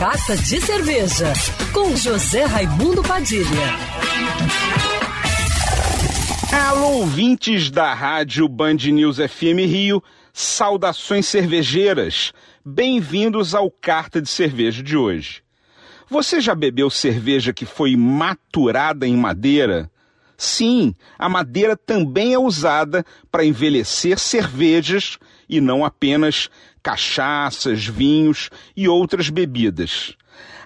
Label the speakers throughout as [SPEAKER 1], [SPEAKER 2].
[SPEAKER 1] Carta de Cerveja, com José Raimundo Padilha.
[SPEAKER 2] Alô, ouvintes da rádio Band News FM Rio, saudações cervejeiras. Bem-vindos ao Carta de Cerveja de hoje. Você já bebeu cerveja que foi maturada em madeira? Sim, a madeira também é usada para envelhecer cervejas e não apenas cachaças, vinhos e outras bebidas.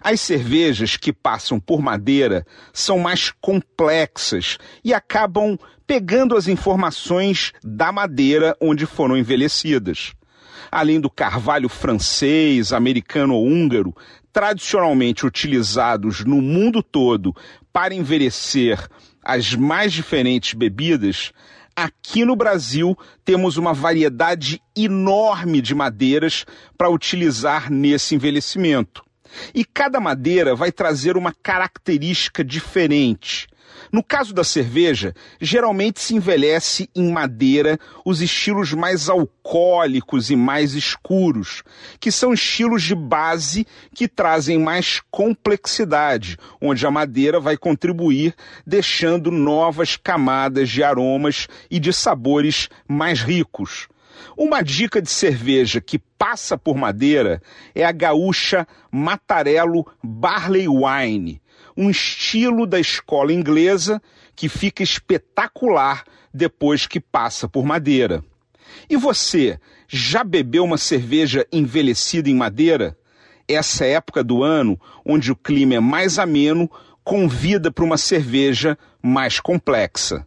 [SPEAKER 2] As cervejas que passam por madeira são mais complexas e acabam pegando as informações da madeira onde foram envelhecidas. Além do carvalho francês, americano ou húngaro, tradicionalmente utilizados no mundo todo para envelhecer as mais diferentes bebidas, aqui no Brasil temos uma variedade enorme de madeiras para utilizar nesse envelhecimento. E cada madeira vai trazer uma característica diferente. No caso da cerveja, geralmente se envelhece em madeira os estilos mais alcoólicos e mais escuros, que são estilos de base que trazem mais complexidade, onde a madeira vai contribuir deixando novas camadas de aromas e de sabores mais ricos. Uma dica de cerveja que passa por madeira é a gaúcha Matarello Barley Wine, um estilo da escola inglesa que fica espetacular depois que passa por madeira. E você, já bebeu uma cerveja envelhecida em madeira? Essa época do ano, onde o clima é mais ameno, convida para uma cerveja mais complexa.